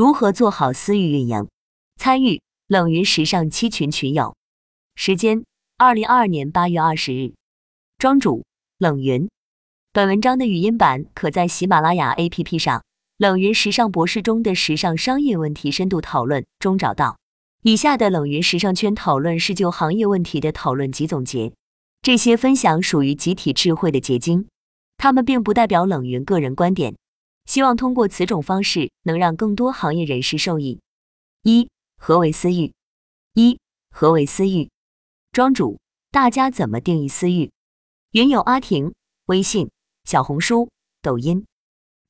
如何做好私域运营？参与冷云时尚七群群友。时间：二零二二年八月二十日。庄主：冷云。本文章的语音版可在喜马拉雅 APP 上“冷云时尚博士”中的时尚商业问题深度讨论中找到。以下的冷云时尚圈讨论是就行业问题的讨论及总结，这些分享属于集体智慧的结晶，他们并不代表冷云个人观点。希望通过此种方式，能让更多行业人士受益。一、何为私域？一、何为私域？庄主，大家怎么定义私域？云友阿婷，微信、小红书、抖音。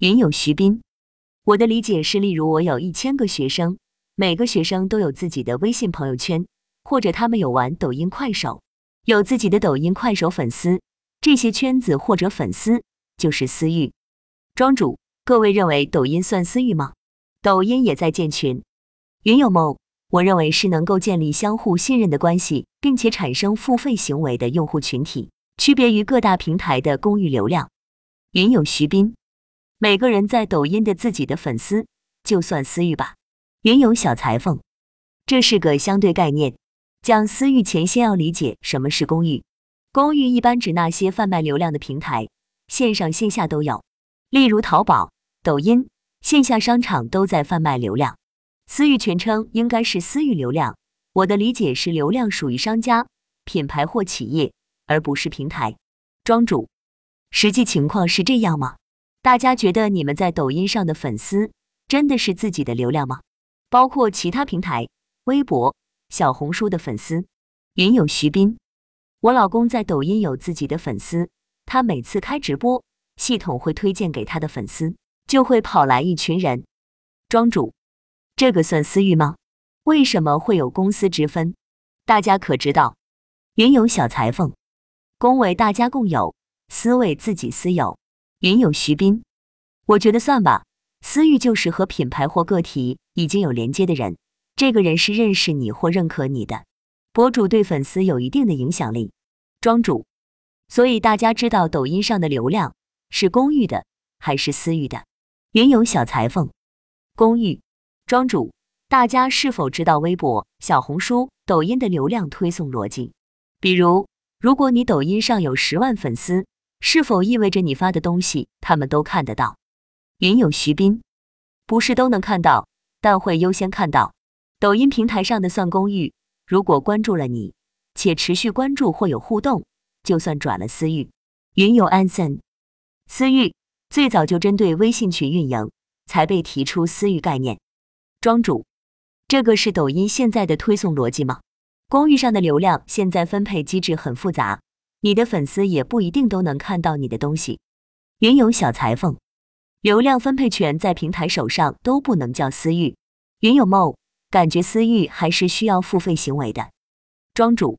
云友徐斌，我的理解是，例如我有一千个学生，每个学生都有自己的微信朋友圈，或者他们有玩抖音、快手，有自己的抖音、快手粉丝，这些圈子或者粉丝就是私域。庄主。各位认为抖音算私域吗？抖音也在建群。云有梦，我认为是能够建立相互信任的关系，并且产生付费行为的用户群体，区别于各大平台的公域流量。云有徐斌，每个人在抖音的自己的粉丝就算私域吧。云有小裁缝，这是个相对概念。讲私域前，先要理解什么是公域。公域一般指那些贩卖流量的平台，线上线下都有，例如淘宝。抖音线下商场都在贩卖流量，私域全称应该是私域流量。我的理解是，流量属于商家、品牌或企业，而不是平台。庄主，实际情况是这样吗？大家觉得你们在抖音上的粉丝真的是自己的流量吗？包括其他平台、微博、小红书的粉丝。云友徐斌，我老公在抖音有自己的粉丝，他每次开直播，系统会推荐给他的粉丝。就会跑来一群人。庄主，这个算私域吗？为什么会有公私之分？大家可知道？云有小裁缝，公为大家共有，私为自己私有。云有徐斌，我觉得算吧。私域就是和品牌或个体已经有连接的人，这个人是认识你或认可你的。博主对粉丝有一定的影响力。庄主，所以大家知道抖音上的流量是公域的还是私域的？云有小裁缝，公寓庄主，大家是否知道微博、小红书、抖音的流量推送逻辑？比如，如果你抖音上有十万粉丝，是否意味着你发的东西他们都看得到？云有徐斌，不是都能看到，但会优先看到。抖音平台上的算公寓，如果关注了你，且持续关注或有互动，就算转了私域。云有安森，私域。最早就针对微信群运营，才被提出私域概念。庄主，这个是抖音现在的推送逻辑吗？公域上的流量现在分配机制很复杂，你的粉丝也不一定都能看到你的东西。云有小裁缝，流量分配权在平台手上都不能叫私域。云有梦，感觉私域还是需要付费行为的。庄主，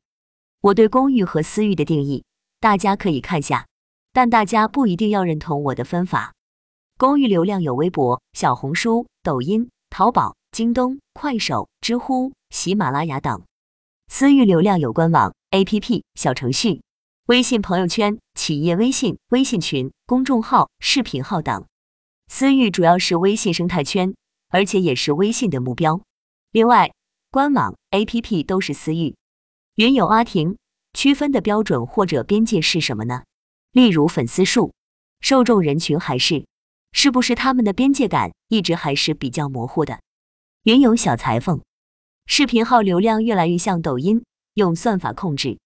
我对公域和私域的定义，大家可以看下。但大家不一定要认同我的分法。公域流量有微博、小红书、抖音、淘宝、京东、快手、知乎、喜马拉雅等；私域流量有官网、APP、小程序、微信朋友圈、企业微信、微信群、公众号、视频号等。私域主要是微信生态圈，而且也是微信的目标。另外，官网、APP 都是私域。云友阿婷，区分的标准或者边界是什么呢？例如粉丝数、受众人群还是，是不是他们的边界感一直还是比较模糊的？云有小裁缝，视频号流量越来越像抖音，用算法控制。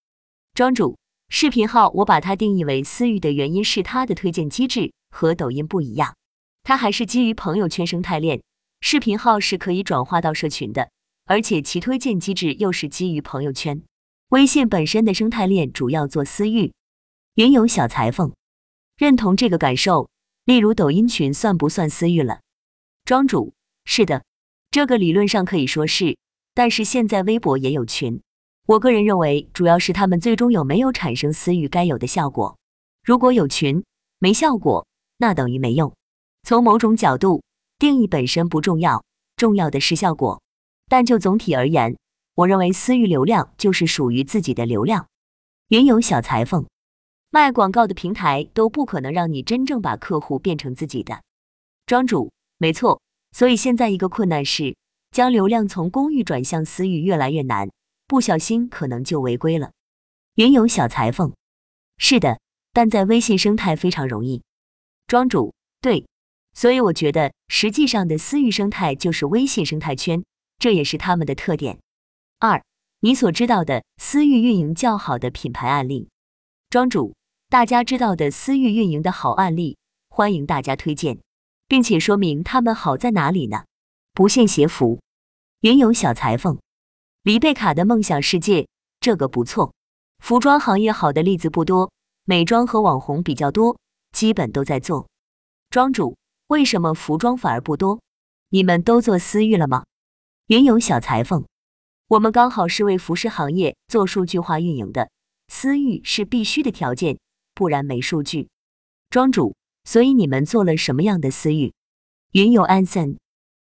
庄主，视频号我把它定义为私域的原因是它的推荐机制和抖音不一样，它还是基于朋友圈生态链。视频号是可以转化到社群的，而且其推荐机制又是基于朋友圈。微信本身的生态链主要做私域。云有小裁缝认同这个感受，例如抖音群算不算私域了？庄主是的，这个理论上可以说是，但是现在微博也有群。我个人认为，主要是他们最终有没有产生私域该有的效果。如果有群没效果，那等于没用。从某种角度，定义本身不重要，重要的是效果。但就总体而言，我认为私域流量就是属于自己的流量。云有小裁缝。卖广告的平台都不可能让你真正把客户变成自己的庄主，没错，所以现在一个困难是，将流量从公域转向私域越来越难，不小心可能就违规了。云有小裁缝，是的，但在微信生态非常容易。庄主，对，所以我觉得实际上的私域生态就是微信生态圈，这也是他们的特点。二，你所知道的私域运营较好的品牌案例。庄主，大家知道的私域运营的好案例，欢迎大家推荐，并且说明他们好在哪里呢？不限鞋服，云有小裁缝，黎贝卡的梦想世界，这个不错。服装行业好的例子不多，美妆和网红比较多，基本都在做。庄主，为什么服装反而不多？你们都做私域了吗？云有小裁缝，我们刚好是为服饰行业做数据化运营的。私域是必须的条件，不然没数据。庄主，所以你们做了什么样的私域？云有安森，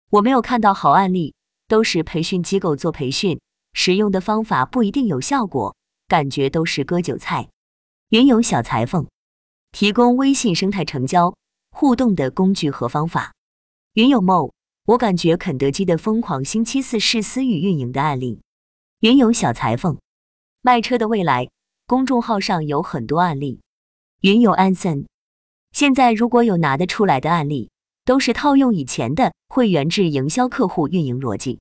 我没有看到好案例，都是培训机构做培训，使用的方法不一定有效果，感觉都是割韭菜。云有小裁缝，提供微信生态成交互动的工具和方法。云有梦，我感觉肯德基的疯狂星期四是私域运营的案例。云有小裁缝，卖车的未来。公众号上有很多案例，云有安森。现在如果有拿得出来的案例，都是套用以前的会员制营销客户运营逻辑。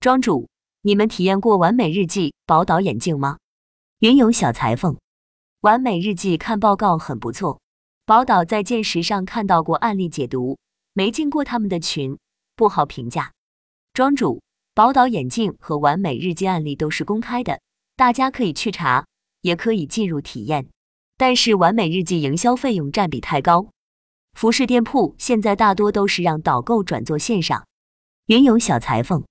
庄主，你们体验过完美日记宝岛眼镜吗？云有小裁缝，完美日记看报告很不错。宝岛在见识上看到过案例解读，没进过他们的群，不好评价。庄主，宝岛眼镜和完美日记案例都是公开的，大家可以去查。也可以进入体验，但是完美日记营销费用占比太高。服饰店铺现在大多都是让导购转做线上。云有小裁缝，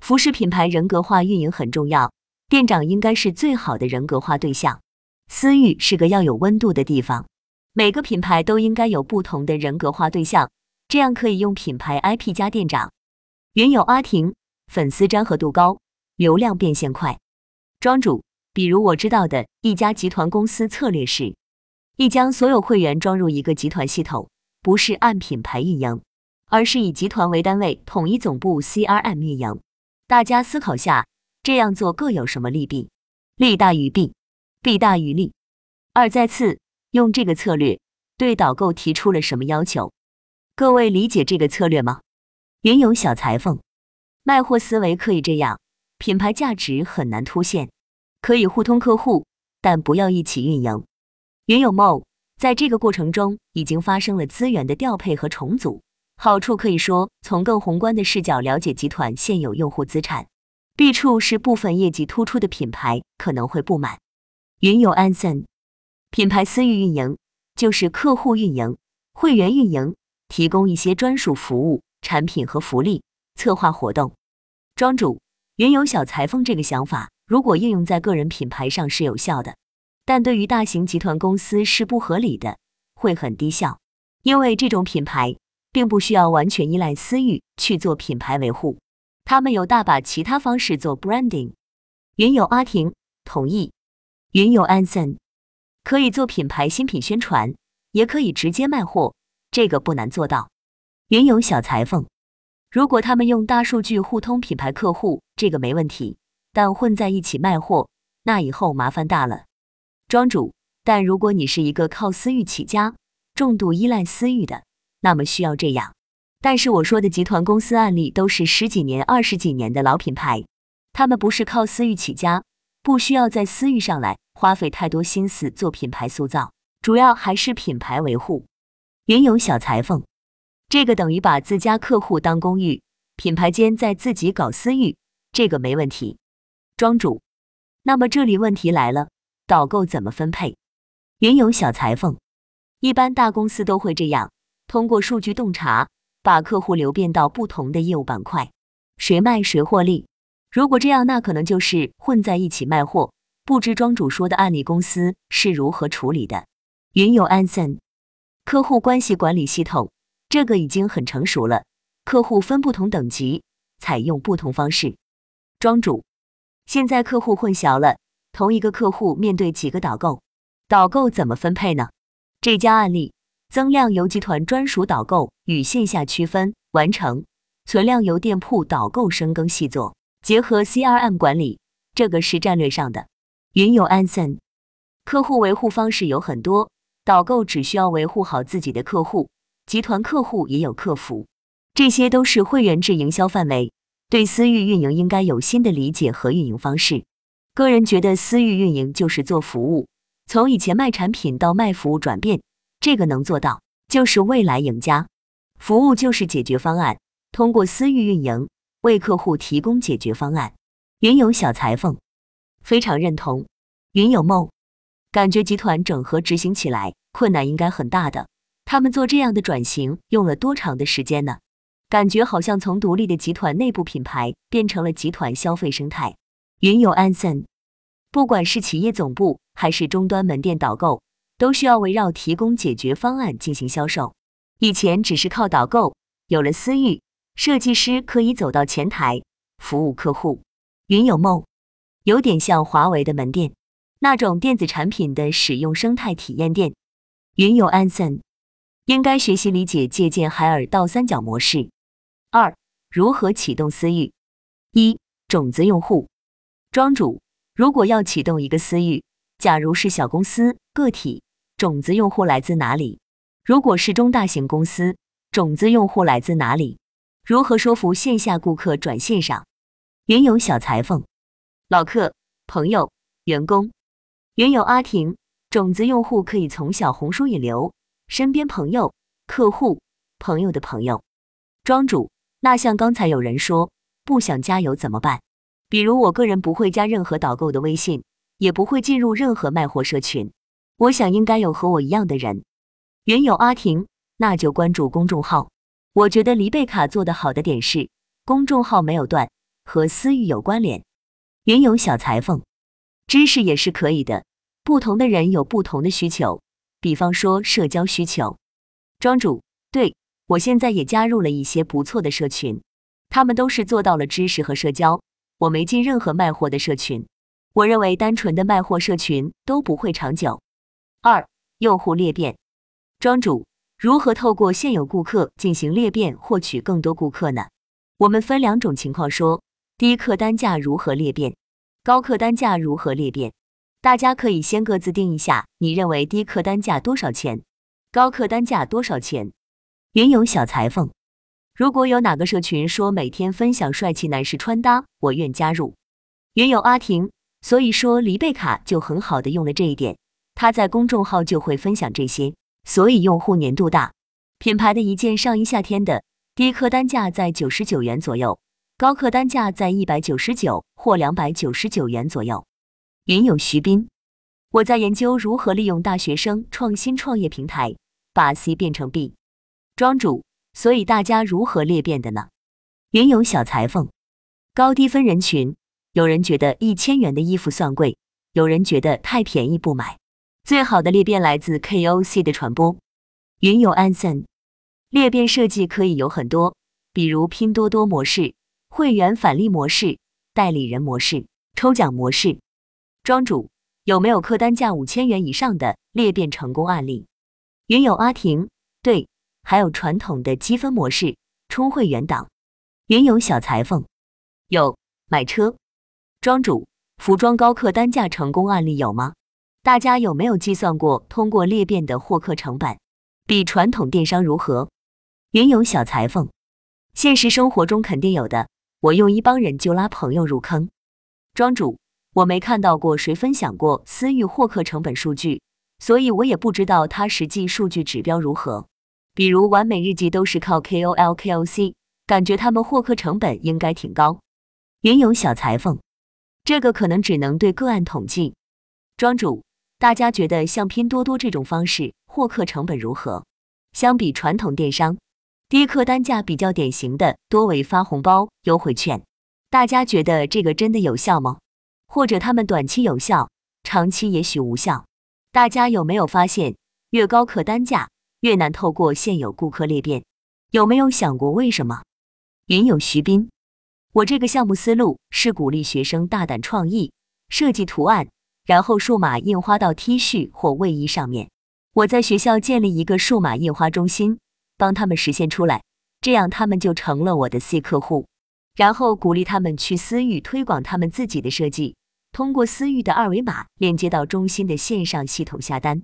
服饰品牌人格化运营很重要，店长应该是最好的人格化对象。私域是个要有温度的地方，每个品牌都应该有不同的人格化对象，这样可以用品牌 IP 加店长。云有阿婷，粉丝粘合度高，流量变现快。庄主。比如我知道的一家集团公司策略是，一将所有会员装入一个集团系统，不是按品牌运营，而是以集团为单位统一总部 CRM 运营。大家思考下，这样做各有什么利弊？利大于弊，弊大于利。二再次用这个策略对导购提出了什么要求？各位理解这个策略吗？云有小裁缝，卖货思维可以这样，品牌价值很难凸显。可以互通客户，但不要一起运营。云有梦在这个过程中已经发生了资源的调配和重组，好处可以说从更宏观的视角了解集团现有用户资产，弊处是部分业绩突出的品牌可能会不满。云有安森，品牌私域运营就是客户运营、会员运营，提供一些专属服务、产品和福利，策划活动。庄主，云有小裁缝这个想法。如果应用在个人品牌上是有效的，但对于大型集团公司是不合理的，会很低效。因为这种品牌并不需要完全依赖私域去做品牌维护，他们有大把其他方式做 branding。云有阿婷同意，云有安森可以做品牌新品宣传，也可以直接卖货，这个不难做到。云有小裁缝，如果他们用大数据互通品牌客户，这个没问题。但混在一起卖货，那以后麻烦大了。庄主，但如果你是一个靠私域起家、重度依赖私域的，那么需要这样。但是我说的集团公司案例都是十几年、二十几年的老品牌，他们不是靠私域起家，不需要在私域上来花费太多心思做品牌塑造，主要还是品牌维护。云有小裁缝，这个等于把自家客户当公寓，品牌间在自己搞私域，这个没问题。庄主，那么这里问题来了，导购怎么分配？云有小裁缝，一般大公司都会这样，通过数据洞察，把客户流变到不同的业务板块，谁卖谁获利。如果这样，那可能就是混在一起卖货。不知庄主说的案例公司是如何处理的？云有安森，客户关系管理系统，这个已经很成熟了，客户分不同等级，采用不同方式。庄主。现在客户混淆了，同一个客户面对几个导购，导购怎么分配呢？这家案例增量由集团专属导购与线下区分完成，存量由店铺导购深耕细作，结合 CRM 管理，这个是战略上的。云友安森，客户维护方式有很多，导购只需要维护好自己的客户，集团客户也有客服，这些都是会员制营销范围。对私域运营应该有新的理解和运营方式。个人觉得私域运营就是做服务，从以前卖产品到卖服务转变，这个能做到就是未来赢家。服务就是解决方案，通过私域运营为客户提供解决方案。云友小裁缝。非常认同，云有梦，感觉集团整合执行起来困难应该很大的。他们做这样的转型用了多长的时间呢？感觉好像从独立的集团内部品牌变成了集团消费生态。云有安森，不管是企业总部还是终端门店导购，都需要围绕提供解决方案进行销售。以前只是靠导购，有了私域，设计师可以走到前台服务客户。云有梦。有点像华为的门店，那种电子产品的使用生态体验店。云友安森应该学习理解借鉴海尔倒三角模式。二、如何启动私域？一、种子用户。庄主，如果要启动一个私域，假如是小公司个体，种子用户来自哪里？如果是中大型公司，种子用户来自哪里？如何说服线下顾客转线上？云有小裁缝。老客、朋友、员工，原有阿婷，种子用户可以从小红书引流，身边朋友、客户、朋友的朋友。庄主，那像刚才有人说不想加油怎么办？比如我个人不会加任何导购的微信，也不会进入任何卖货社群。我想应该有和我一样的人。原有阿婷，那就关注公众号。我觉得黎贝卡做的好的点是，公众号没有断，和私域有关联。云有小裁缝，知识也是可以的。不同的人有不同的需求，比方说社交需求。庄主，对我现在也加入了一些不错的社群，他们都是做到了知识和社交。我没进任何卖货的社群，我认为单纯的卖货社群都不会长久。二、用户裂变，庄主如何透过现有顾客进行裂变，获取更多顾客呢？我们分两种情况说。低客单价如何裂变？高客单价如何裂变？大家可以先各自定一下，你认为低客单价多少钱？高客单价多少钱？云有小裁缝，如果有哪个社群说每天分享帅气男士穿搭，我愿加入。云有阿婷，所以说黎贝卡就很好的用了这一点，他在公众号就会分享这些，所以用户粘度大。品牌的一件上衣夏天的低客单价在九十九元左右。高客单价在一百九十九或两百九十九元左右。云有徐斌，我在研究如何利用大学生创新创业平台把 C 变成 B。庄主，所以大家如何裂变的呢？云有小裁缝，高低分人群，有人觉得一千元的衣服算贵，有人觉得太便宜不买。最好的裂变来自 KOC 的传播。云有安森，裂变设计可以有很多，比如拼多多模式。会员返利模式、代理人模式、抽奖模式，庄主有没有客单价五千元以上的裂变成功案例？云有阿婷，对，还有传统的积分模式、充会员档。云有小裁缝，有买车。庄主，服装高客单价成功案例有吗？大家有没有计算过通过裂变的获客成本比传统电商如何？云有小裁缝，现实生活中肯定有的。我用一帮人就拉朋友入坑，庄主，我没看到过谁分享过私域获客成本数据，所以我也不知道它实际数据指标如何。比如完美日记都是靠 KOL、KOC，感觉他们获客成本应该挺高。云有小裁缝，这个可能只能对个案统计。庄主，大家觉得像拼多多这种方式获客成本如何？相比传统电商？低客单价比较典型的多为发红包优惠券，大家觉得这个真的有效吗？或者他们短期有效，长期也许无效？大家有没有发现，越高客单价越难透过现有顾客裂变？有没有想过为什么？云有徐斌，我这个项目思路是鼓励学生大胆创意，设计图案，然后数码印花到 T 恤或卫衣上面。我在学校建立一个数码印花中心。帮他们实现出来，这样他们就成了我的 C 客户。然后鼓励他们去私域推广他们自己的设计，通过私域的二维码链接到中心的线上系统下单，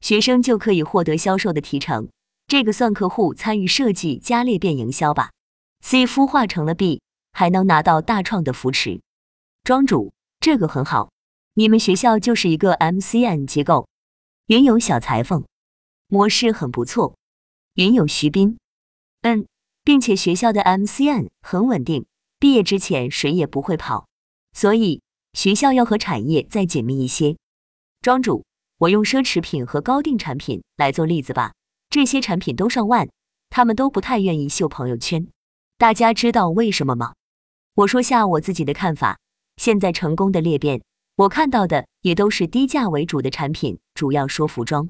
学生就可以获得销售的提成。这个算客户参与设计加裂变营销吧。C 孵化成了 B，还能拿到大创的扶持。庄主，这个很好，你们学校就是一个 MCN 机构。云有小裁缝，模式很不错。云有徐斌，嗯，并且学校的 MCN 很稳定。毕业之前谁也不会跑，所以学校要和产业再紧密一些。庄主，我用奢侈品和高定产品来做例子吧，这些产品都上万，他们都不太愿意秀朋友圈。大家知道为什么吗？我说下我自己的看法。现在成功的裂变，我看到的也都是低价为主的产品，主要说服装，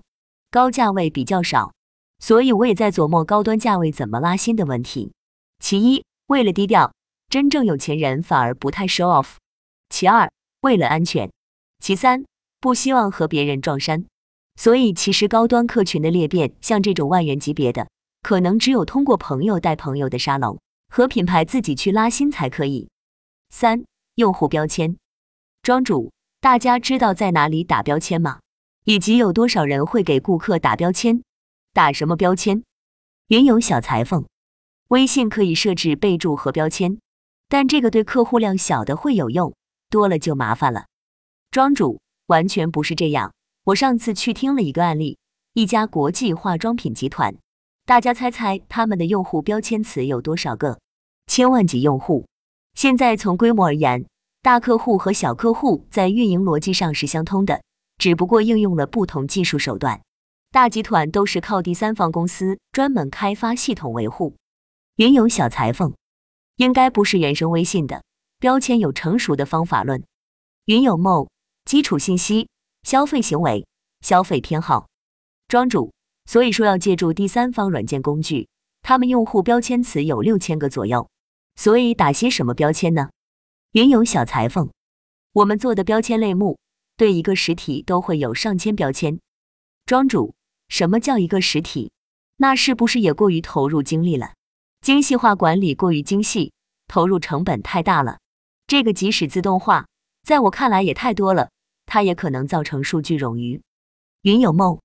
高价位比较少，所以我也在琢磨高端价位怎么拉新的问题。其一，为了低调。真正有钱人反而不太 show off。其二，为了安全；其三，不希望和别人撞衫。所以，其实高端客群的裂变，像这种万元级别的，可能只有通过朋友带朋友的沙龙和品牌自己去拉新才可以。三、用户标签，庄主，大家知道在哪里打标签吗？以及有多少人会给顾客打标签？打什么标签？云有小裁缝，微信可以设置备注和标签。但这个对客户量小的会有用，多了就麻烦了。庄主完全不是这样。我上次去听了一个案例，一家国际化妆品集团，大家猜猜他们的用户标签词有多少个？千万级用户。现在从规模而言，大客户和小客户在运营逻辑上是相通的，只不过应用了不同技术手段。大集团都是靠第三方公司专门开发系统维护，云有小裁缝。应该不是原生微信的标签有成熟的方法论。云有梦，基础信息、消费行为、消费偏好。庄主，所以说要借助第三方软件工具，他们用户标签词有六千个左右。所以打些什么标签呢？云有小裁缝，我们做的标签类目，对一个实体都会有上千标签。庄主，什么叫一个实体？那是不是也过于投入精力了？精细化管理过于精细，投入成本太大了。这个即使自动化，在我看来也太多了，它也可能造成数据冗余。云有梦，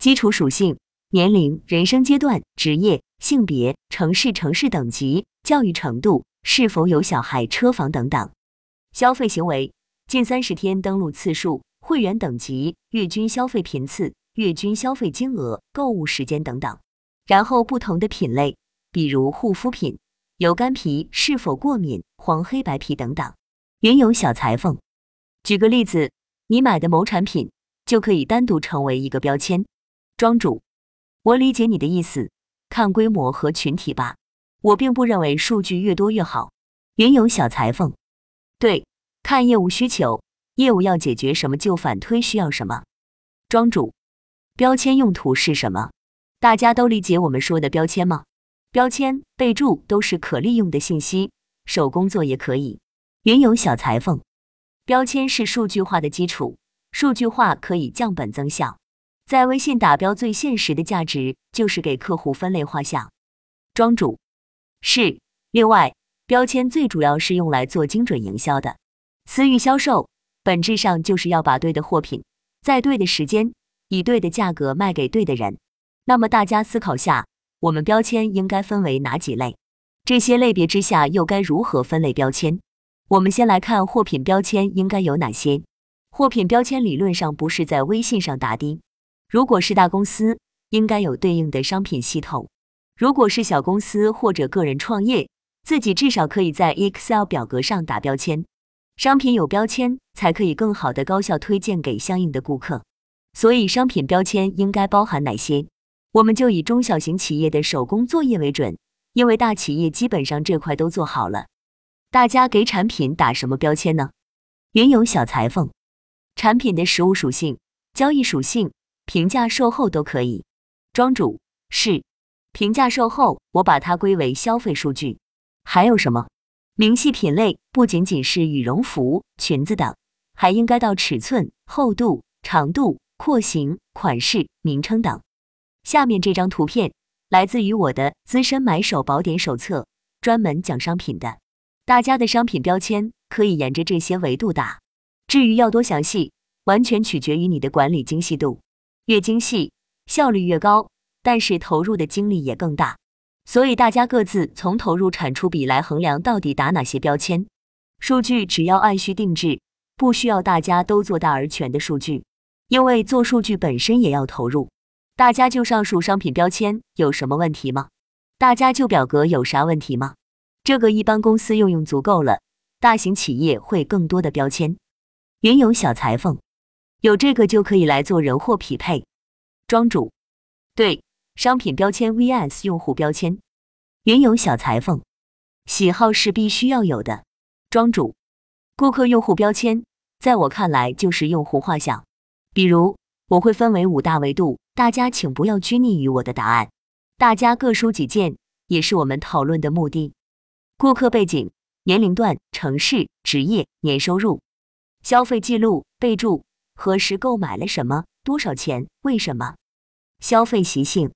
基础属性、年龄、人生阶段、职业、性别、城市、城市等级、教育程度、是否有小孩、车房等等。消费行为、近三十天登录次数、会员等级、月均消费频次、月均消费金额、购物时间等等。然后不同的品类。比如护肤品、油干皮、是否过敏、黄黑白皮等等。云有小裁缝，举个例子，你买的某产品就可以单独成为一个标签。庄主，我理解你的意思，看规模和群体吧。我并不认为数据越多越好。云有小裁缝，对，看业务需求，业务要解决什么就反推需要什么。庄主，标签用途是什么？大家都理解我们说的标签吗？标签、备注都是可利用的信息，手工做也可以。云有小裁缝，标签是数据化的基础，数据化可以降本增效。在微信打标最现实的价值就是给客户分类画像。庄主是。另外，标签最主要是用来做精准营销的。私域销售本质上就是要把对的货品，在对的时间，以对的价格卖给对的人。那么大家思考下。我们标签应该分为哪几类？这些类别之下又该如何分类标签？我们先来看货品标签应该有哪些。货品标签理论上不是在微信上打的，如果是大公司，应该有对应的商品系统；如果是小公司或者个人创业，自己至少可以在 Excel 表格上打标签。商品有标签，才可以更好的高效推荐给相应的顾客。所以，商品标签应该包含哪些？我们就以中小型企业的手工作业为准，因为大企业基本上这块都做好了。大家给产品打什么标签呢？云有小裁缝，产品的实物属性、交易属性、评价售后都可以。庄主是评价售后，我把它归为消费数据。还有什么？明细品类不仅仅是羽绒服、裙子等，还应该到尺寸、厚度、长度、廓形、款式、名称等。下面这张图片来自于我的资深买手宝典手册，专门讲商品的。大家的商品标签可以沿着这些维度打。至于要多详细，完全取决于你的管理精细度，越精细效率越高，但是投入的精力也更大。所以大家各自从投入产出比来衡量到底打哪些标签。数据只要按需定制，不需要大家都做大而全的数据，因为做数据本身也要投入。大家就上述商品标签有什么问题吗？大家就表格有啥问题吗？这个一般公司用用足够了，大型企业会更多的标签。云有小裁缝，有这个就可以来做人货匹配。庄主，对，商品标签 vs 用户标签。云有小裁缝，喜好是必须要有的。庄主，顾客用户标签，在我看来就是用户画像，比如我会分为五大维度。大家请不要拘泥于我的答案，大家各抒己见，也是我们讨论的目的。顾客背景、年龄段、城市、职业、年收入、消费记录、备注、何时购买了什么、多少钱、为什么、消费习性、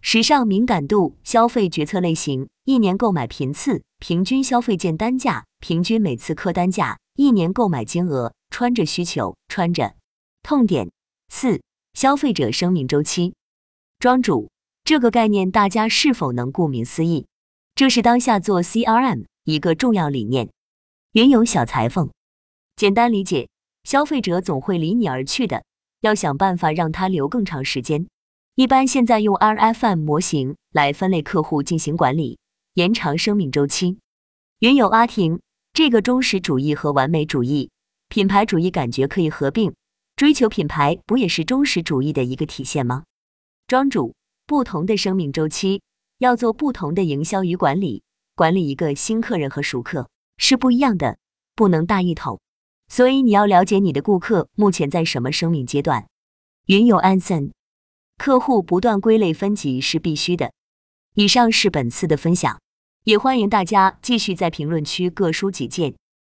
时尚敏感度、消费决策类型、一年购买频次、平均消费件单价、平均每次客单价、一年购买金额、穿着需求、穿着痛点。四。消费者生命周期，庄主这个概念大家是否能顾名思义？这是当下做 CRM 一个重要理念。云有小裁缝，简单理解，消费者总会离你而去的，要想办法让他留更长时间。一般现在用 RFM 模型来分类客户进行管理，延长生命周期。云有阿婷，这个忠实主义和完美主义、品牌主义感觉可以合并。追求品牌不也是忠实主义的一个体现吗？庄主，不同的生命周期要做不同的营销与管理，管理一个新客人和熟客是不一样的，不能大一统。所以你要了解你的顾客目前在什么生命阶段。云有安森，客户不断归类分级是必须的。以上是本次的分享，也欢迎大家继续在评论区各抒己见。